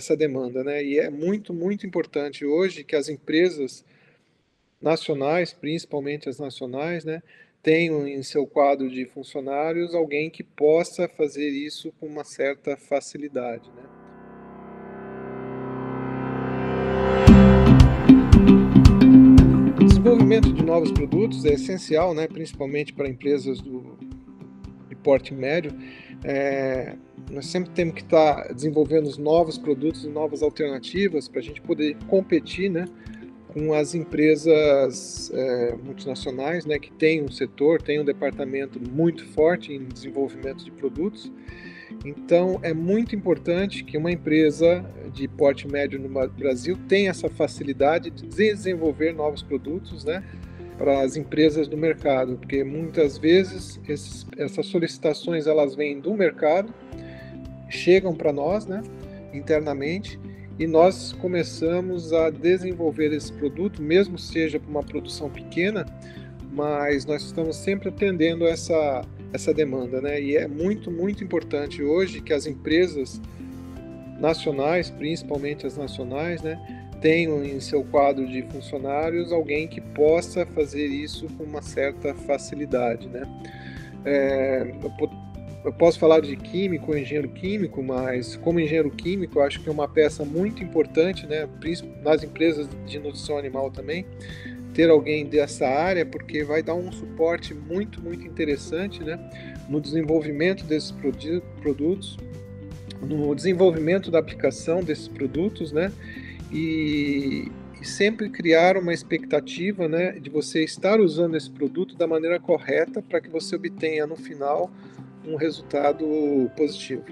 essa demanda, né? E é muito, muito importante hoje que as empresas nacionais, principalmente as nacionais, né, tenham em seu quadro de funcionários alguém que possa fazer isso com uma certa facilidade, né? Desenvolvimento de novos produtos é essencial, né, principalmente para empresas do, de porte médio, é, nós sempre temos que estar tá desenvolvendo novos produtos novas alternativas para a gente poder competir né, com as empresas é, multinacionais né, que têm um setor, têm um departamento muito forte em desenvolvimento de produtos. Então, é muito importante que uma empresa de porte médio no Brasil tenha essa facilidade de desenvolver novos produtos, né? Para as empresas do mercado, porque muitas vezes esses, essas solicitações elas vêm do mercado, chegam para nós, né, internamente, e nós começamos a desenvolver esse produto, mesmo seja para uma produção pequena, mas nós estamos sempre atendendo essa essa demanda, né? E é muito muito importante hoje que as empresas nacionais, principalmente as nacionais, né, tenham em seu quadro de funcionários alguém que possa fazer isso com uma certa facilidade, né? É, eu posso falar de químico, engenheiro químico, mas como engenheiro químico, eu acho que é uma peça muito importante, né, nas empresas de nutrição animal também, ter alguém dessa área, porque vai dar um suporte muito, muito interessante, né, no desenvolvimento desses produtos, no desenvolvimento da aplicação desses produtos, né, e, e sempre criar uma expectativa né, de você estar usando esse produto da maneira correta para que você obtenha no final um resultado positivo.